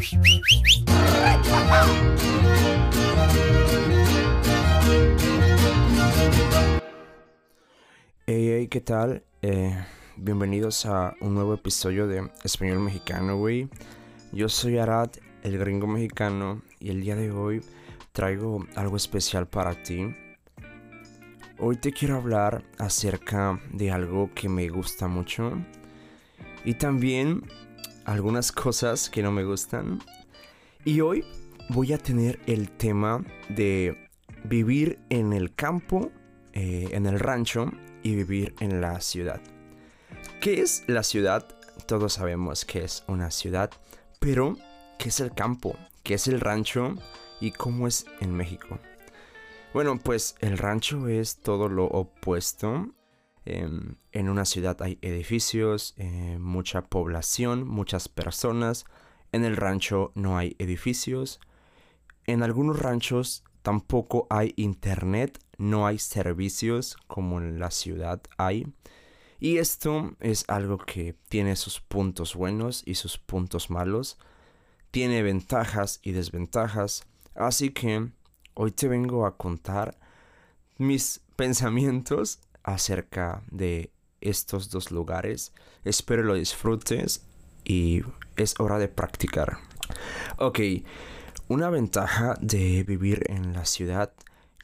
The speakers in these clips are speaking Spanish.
Hey, hey, ¿qué tal? Eh, bienvenidos a un nuevo episodio de Español Mexicano, güey. Yo soy Arad, el gringo mexicano, y el día de hoy traigo algo especial para ti. Hoy te quiero hablar acerca de algo que me gusta mucho y también algunas cosas que no me gustan. Y hoy voy a tener el tema de vivir en el campo, eh, en el rancho y vivir en la ciudad. ¿Qué es la ciudad? Todos sabemos que es una ciudad, pero ¿qué es el campo? ¿Qué es el rancho? ¿Y cómo es en México? Bueno, pues el rancho es todo lo opuesto. Em, en una ciudad hay edificios, eh, mucha población, muchas personas. En el rancho no hay edificios. En algunos ranchos tampoco hay internet, no hay servicios como en la ciudad hay. Y esto es algo que tiene sus puntos buenos y sus puntos malos. Tiene ventajas y desventajas. Así que hoy te vengo a contar mis pensamientos acerca de estos dos lugares. Espero lo disfrutes y es hora de practicar. Ok, una ventaja de vivir en la ciudad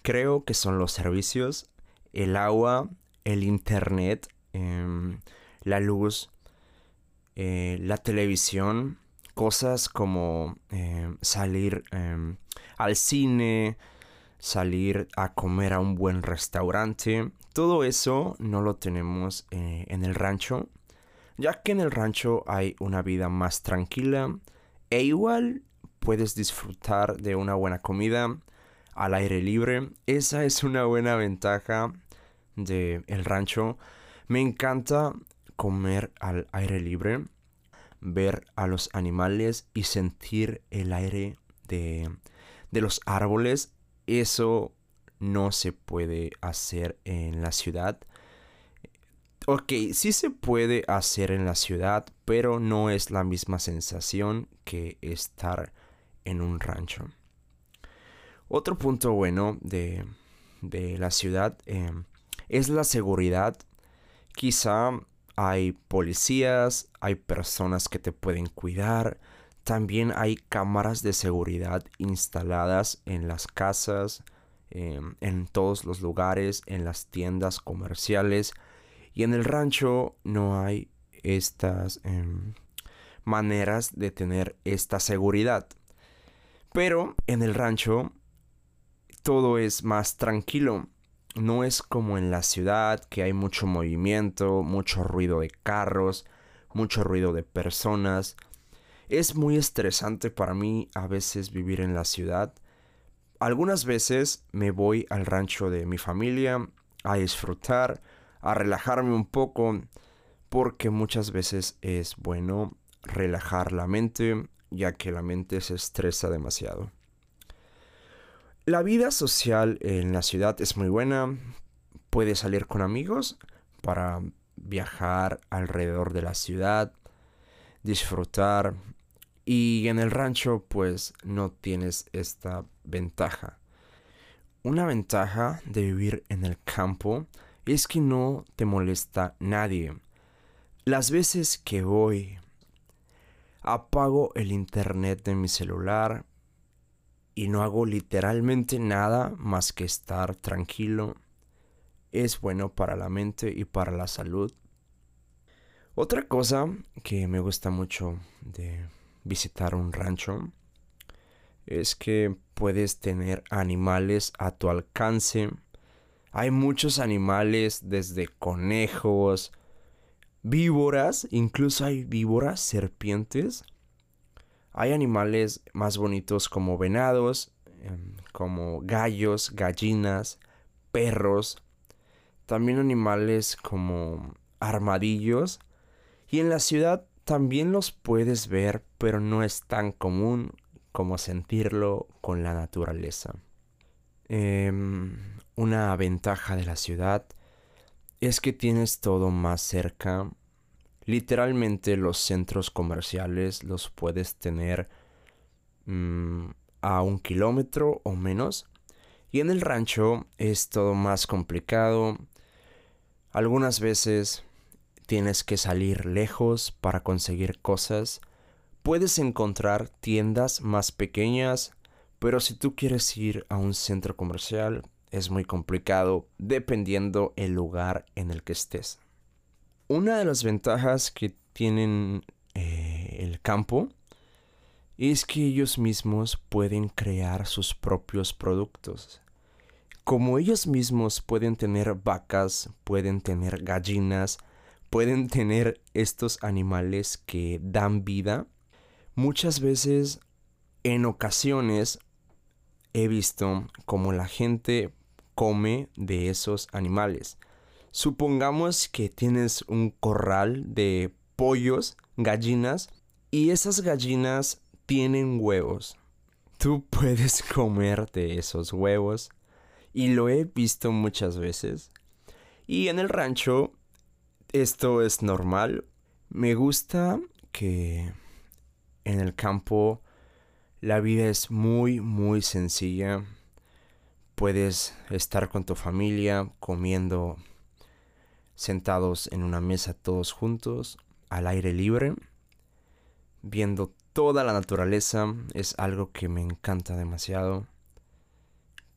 creo que son los servicios, el agua, el internet, em, la luz, eh, la televisión, cosas como em, salir em, al cine, salir a comer a un buen restaurante. Todo eso no lo tenemos eh, en el rancho, ya que en el rancho hay una vida más tranquila e igual puedes disfrutar de una buena comida al aire libre. Esa es una buena ventaja del el rancho. Me encanta comer al aire libre, ver a los animales y sentir el aire de, de los árboles eso no se puede hacer en la ciudad. Ok, sí se puede hacer en la ciudad, pero no es la misma sensación que estar en un rancho. Otro punto bueno de, la ciudad em, es la seguridad. Quizá hay policías, hay personas que te pueden cuidar, también hay cámaras de seguridad instaladas en las casas, em, en todos los lugares, en las tiendas comerciales. Y en el rancho no hay estas em, maneras de tener esta seguridad. Pero en el rancho todo es más tranquilo. No es como en la ciudad que hay mucho movimiento, mucho ruido de carros, mucho ruido de personas. Es muy estresante para mí a veces vivir en la ciudad. Algunas veces me voy al rancho de mi familia a disfrutar, a relajarme un poco, porque muchas veces es bueno relajar la mente, ya que la mente se estresa demasiado. La vida social en la ciudad es muy buena. Puedes salir con amigos para viajar alrededor de la ciudad, disfrutar, y en el rancho pues no tienes esta ventaja. Una ventaja de vivir en el campo es que no te molesta nadie. Las veces que voy, apago el internet de mi celular y no hago literalmente nada más que estar tranquilo. Es bueno para la mente y para la salud. Otra cosa que me gusta mucho de visitar un rancho es que puedes tener animales a tu alcance. Hay muchos animales desde conejos, víboras, incluso hay víboras, serpientes. Hay animales más bonitos como venados, em, como gallos, gallinas, perros. También animales como armadillos. Y en la ciudad también los puedes ver, pero no es tan común como sentirlo con la naturaleza. Em, una ventaja de la ciudad es que tienes todo más cerca. Literalmente los centros comerciales los puedes tener mm, a un kilómetro o menos. Y en el rancho es todo más complicado. Algunas veces tienes que salir lejos para conseguir cosas. Puedes encontrar tiendas más pequeñas, pero si tú quieres ir a un centro comercial es muy complicado dependiendo el lugar en el que estés. Una de las ventajas que tienen eh, el campo es que ellos mismos pueden crear sus propios productos. Como ellos mismos pueden tener vacas, pueden tener gallinas, pueden tener estos animales que dan vida, muchas veces, en ocasiones, he visto como la gente come de esos animales. Supongamos que tienes un corral de pollos, gallinas, y esas gallinas tienen huevos. Tú puedes comer de esos huevos. Y lo he visto muchas veces. Y en el rancho esto es normal. Me gusta que en el campo la vida es muy, muy sencilla. Puedes estar con tu familia comiendo sentados en una mesa todos juntos, al aire libre, viendo toda la naturaleza. Es algo que me encanta demasiado.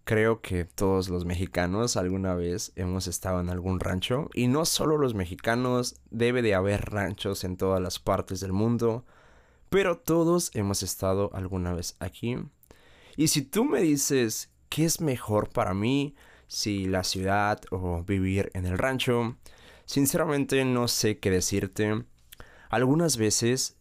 Creo que todos los mexicanos alguna vez hemos estado en algún rancho. Y no solo los mexicanos, debe de haber ranchos en todas las partes del mundo. Pero todos hemos estado alguna vez aquí. Y si tú me dices qué es mejor para mí, si la ciudad o vivir en el rancho, sinceramente no sé qué decirte. Algunas veces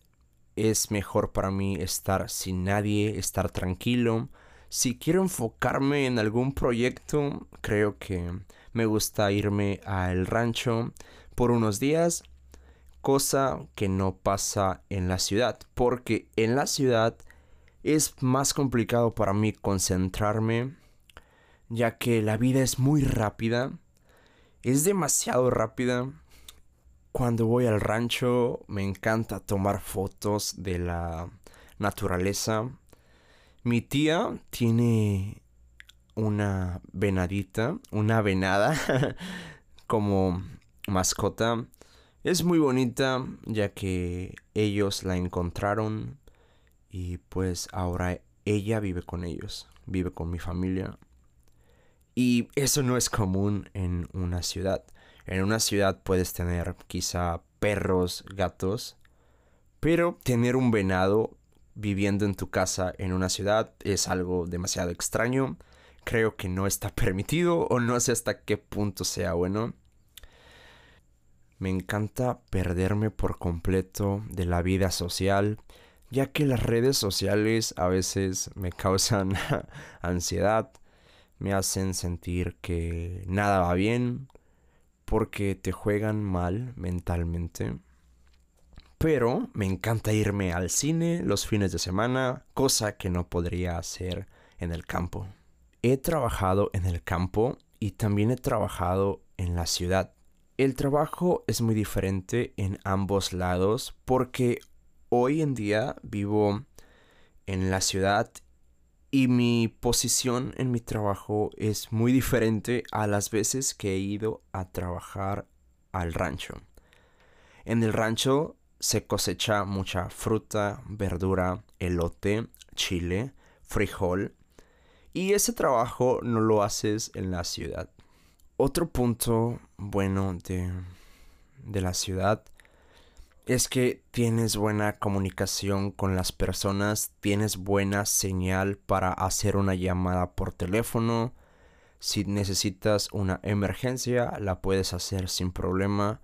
es mejor para mí estar sin nadie, estar tranquilo si quiero enfocarme en algún proyecto, creo que me gusta irme al rancho por unos días, cosa que no pasa en la ciudad, porque en la ciudad es más complicado para mí concentrarme, ya que la vida es muy rápida, es demasiado rápida. Cuando voy al rancho me encanta tomar fotos de la naturaleza, mi tía tiene una venadita, una venada como mascota. Es muy bonita ya que ellos la encontraron y pues ahora ella vive con ellos, vive con mi familia. Y eso no es común en una ciudad. En una ciudad puedes tener quizá perros, gatos, pero tener un venado viviendo en tu casa en una ciudad es algo demasiado extraño. Creo que no está permitido o no sé hasta qué punto sea bueno. Me encanta perderme por completo de la vida social, ya que las redes sociales a veces me causan ansiedad, me hacen sentir que nada va bien, porque te juegan mal mentalmente. Pero me encanta irme al cine los fines de semana, cosa que no podría hacer en el campo. He trabajado en el campo y también he trabajado en la ciudad. El trabajo es muy diferente en ambos lados porque hoy en día vivo en la ciudad y mi posición en mi trabajo es muy diferente a las veces que he ido a trabajar al rancho. En el rancho se cosecha mucha fruta, verdura, elote, chile, frijol. Y ese trabajo no lo haces en la ciudad. Otro punto bueno de, de la ciudad es que tienes buena comunicación con las personas, tienes buena señal para hacer una llamada por teléfono. Si necesitas una emergencia, la puedes hacer sin problema.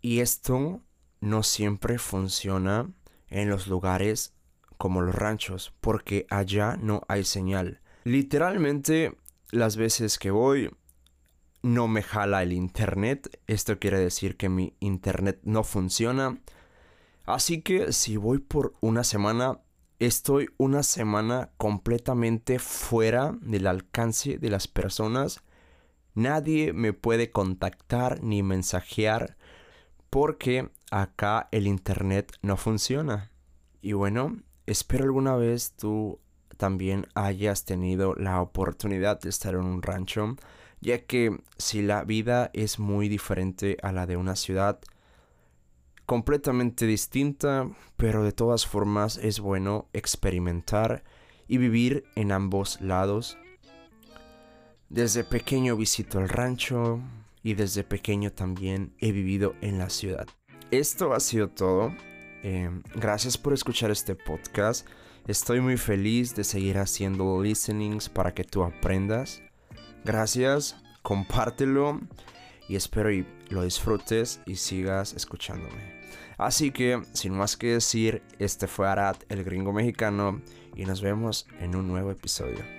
Y esto no siempre funciona en los lugares como los ranchos, porque allá no hay señal. Literalmente, las veces que voy, no me jala el internet. Esto quiere decir que mi internet no funciona. Así que si voy por una semana, estoy una semana completamente fuera del alcance de las personas. Nadie me puede contactar ni mensajear porque acá el internet no funciona. Y bueno, espero alguna vez tú también hayas tenido la oportunidad de estar en un rancho, ya que si la vida es muy diferente a la de una ciudad, completamente distinta, pero de todas formas es bueno experimentar y vivir en ambos lados. Desde pequeño visito el rancho y desde pequeño también he vivido en la ciudad. Esto ha sido todo. Eh, gracias por escuchar este podcast. Estoy muy feliz de seguir haciendo listenings para que tú aprendas. Gracias, compártelo y espero y lo disfrutes y sigas escuchándome. Así que, sin más que decir, este fue Arad, el gringo mexicano, y nos vemos en un nuevo episodio.